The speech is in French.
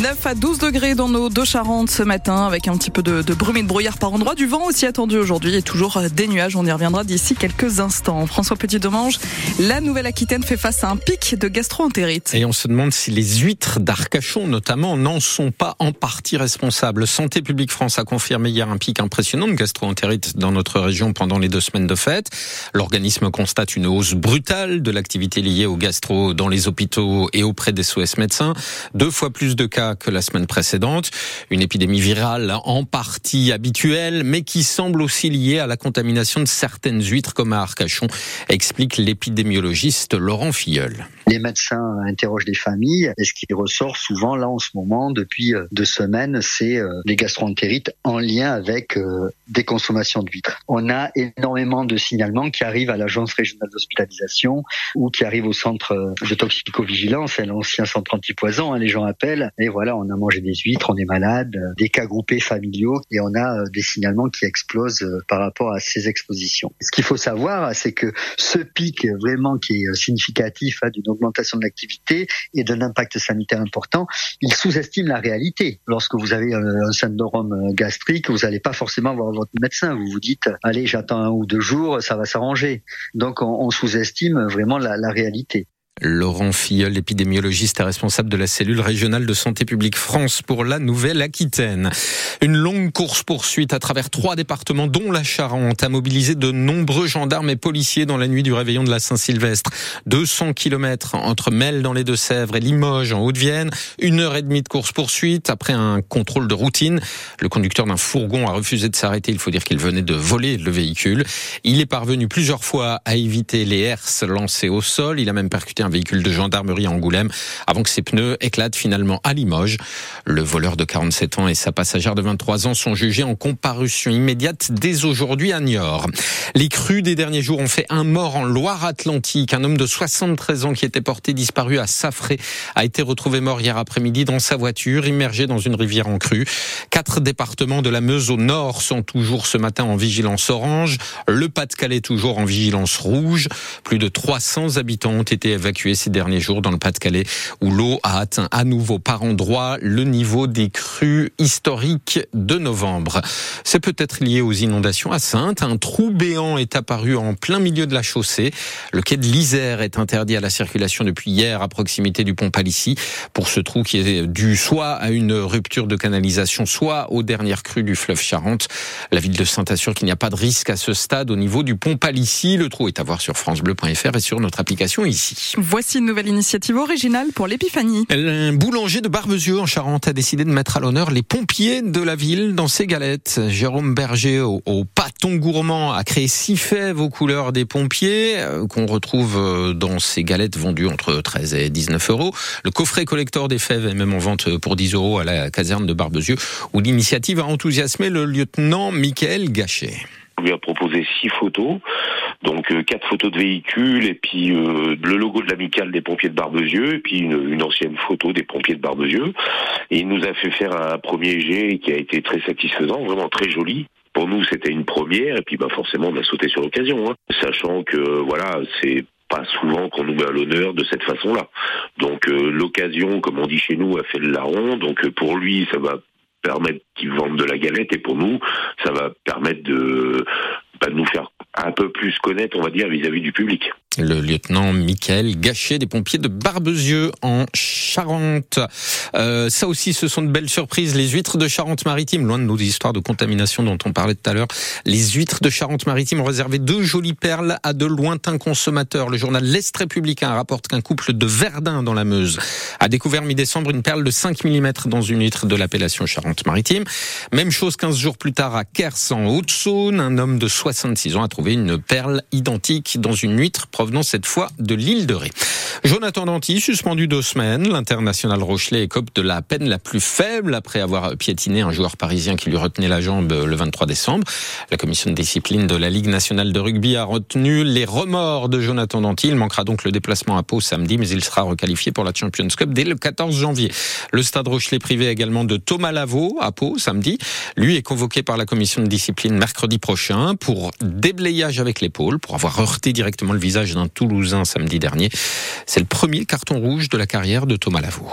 9 à 12 degrés dans nos deux Charentes ce matin avec un petit peu de, brume et de brouillard par endroit. Du vent aussi attendu aujourd'hui et toujours des nuages. On y reviendra d'ici quelques instants. François Petit-Demange, la Nouvelle-Aquitaine fait face à un pic de gastro-entérite. Et on se demande si les huîtres d'Arcachon notamment n'en sont pas en partie responsables. Santé publique France a confirmé hier un pic impressionnant de gastro-entérite dans notre région pendant les deux semaines de fête. L'organisme constate une hausse brutale de l'activité liée au gastro dans les hôpitaux et auprès des SOS médecins. Deux fois plus de cas que la semaine précédente. Une épidémie virale en partie habituelle, mais qui semble aussi liée à la contamination de certaines huîtres comme à Arcachon, explique l'épidémiologiste Laurent Filleul. Les médecins interrogent les familles et ce qui ressort souvent là en ce moment depuis euh, deux semaines, c'est euh, les gastroentérites en lien avec euh, des consommations d'huîtres. On a énormément de signalements qui arrivent à l'agence régionale d'hospitalisation ou qui arrivent au centre de toxicovigilance, l'ancien centre antipoison. Hein, les gens appellent et on a mangé des huîtres, on est malade, des cas groupés familiaux et on a des signalements qui explosent par rapport à ces expositions. Ce qu'il faut savoir, c'est que ce pic vraiment qui est significatif hein, d'une augmentation de l'activité et d'un impact sanitaire important, il sous-estime la réalité. Lorsque vous avez un syndrome gastrique, vous n'allez pas forcément voir votre médecin. Vous vous dites, allez, j'attends un ou deux jours, ça va s'arranger. Donc on, sous-estime vraiment la réalité. Laurent Filleul, épidémiologiste et responsable de la cellule régionale de santé publique France pour la Nouvelle-Aquitaine. Une longue course-poursuite à travers trois départements, dont la Charente, a mobilisé de nombreux gendarmes et policiers dans la nuit du réveillon de la Saint-Sylvestre. 200 kilomètres entre Mel dans les Deux-Sèvres et Limoges en Haute-Vienne. Une heure et demie de course-poursuite après un contrôle de routine. Le conducteur d'un fourgon a refusé de s'arrêter. Il faut dire qu'il venait de voler le véhicule. Il est parvenu plusieurs fois à éviter les herses lancées au sol. Il a même percuté un véhicule de gendarmerie à Angoulême avant que ses pneus éclatent finalement à Limoges. Le voleur de 47 ans et sa passagère de 23 ans sont jugés en comparution immédiate dès aujourd'hui à Niort. Les crues des derniers jours ont fait un mort en Loire-Atlantique. Un homme de 73 ans qui était porté disparu à Safré a été retrouvé mort hier après-midi dans sa voiture, immergé dans une rivière en crue. Quatre départements de la Meuse au nord sont toujours ce matin en vigilance orange. Le Pas-de-Calais toujours en vigilance rouge. Plus de 300 habitants ont été évacués ces derniers jours dans le Pas-de-Calais où l'eau a atteint à nouveau par endroits le niveau des crues historiques de novembre. C'est peut-être lié aux inondations à Sainte. Un trou béant est apparu en plein milieu de la chaussée. Le quai de l'Isère est interdit à la circulation depuis hier à proximité du pont Palissy pour ce trou qui est dû soit à une rupture de canalisation, soit aux dernières crues du fleuve Charente. La ville de Sainte assure qu'il n'y a pas de risque à ce stade au niveau du pont Palissy. Le trou est à voir sur francebleu.fr et sur notre application ici. Voici une nouvelle initiative originale pour l'épiphanie. Un boulanger de Barbezieux en Charente a décidé de mettre à l'honneur les pompiers de la ville dans ses galettes. Jérôme Berger au, pâton gourmand a créé six fèves aux couleurs des pompiers euh, qu'on retrouve euh, dans ces galettes vendues entre 13 et 19 euros. Le coffret collector des fèves est même en vente pour 10 euros à la caserne de Barbezieux où l'initiative a enthousiasmé le lieutenant Michael Gachet. Lui a proposé six photos donc euh, quatre photos de véhicules et puis euh, le logo de l'amicale des pompiers de Barbezieux et puis une, ancienne photo des pompiers de Barbezieux. Et il nous a fait faire un premier jet qui a été très satisfaisant, vraiment très joli. Pour nous, c'était une première et puis bah forcément on a sauté sur l'occasion, hein. sachant que voilà c'est pas souvent qu'on nous met à l'honneur de cette façon-là. Donc euh, l'occasion, comme on dit chez nous, a fait le larron. Donc pour lui, ça va permettre qu'il vende de la galette et pour nous, ça va permettre de, bah, de nous faire un peu plus connaître, on va dire, vis-à-vis du public. Le lieutenant Michael Gachet des pompiers de Barbezieux en Charente. Euh, ça aussi, ce sont de belles surprises. Les huîtres de Charente-Maritime, loin de nos histoires de contamination dont on parlait tout à l'heure, les huîtres de Charente-Maritime ont réservé deux jolies perles à de lointains consommateurs. Le journal L'Est républicain rapporte qu'un couple de Verdun dans la Meuse a découvert mi-décembre une perle de 5 mm dans une huître de l'appellation Charente-Maritime. Même chose 15 jours plus tard à Kers en Haute-Saône. Un homme de 66 ans a trouvé une perle identique dans une huître provenant cette fois de l'île de Ré. Jonathan Danty, suspendu deux semaines. L'international Rochelet écope de la peine la plus faible après avoir piétiné un joueur parisien qui lui retenait la jambe le 23 décembre. La commission de discipline de la Ligue nationale de rugby a retenu les remords de Jonathan Danty. Il manquera donc le déplacement à Pau samedi, mais il sera requalifié pour la Champions Cup dès le 14 janvier. Le stade Rochelet privé également de Thomas Lavaux à Pau samedi. Lui est convoqué par la commission de discipline mercredi prochain pour déblayage avec l'épaule, pour avoir heurté directement le visage d'un Toulousain samedi dernier. C'est le premier carton rouge de la carrière de Thomas Lavaux.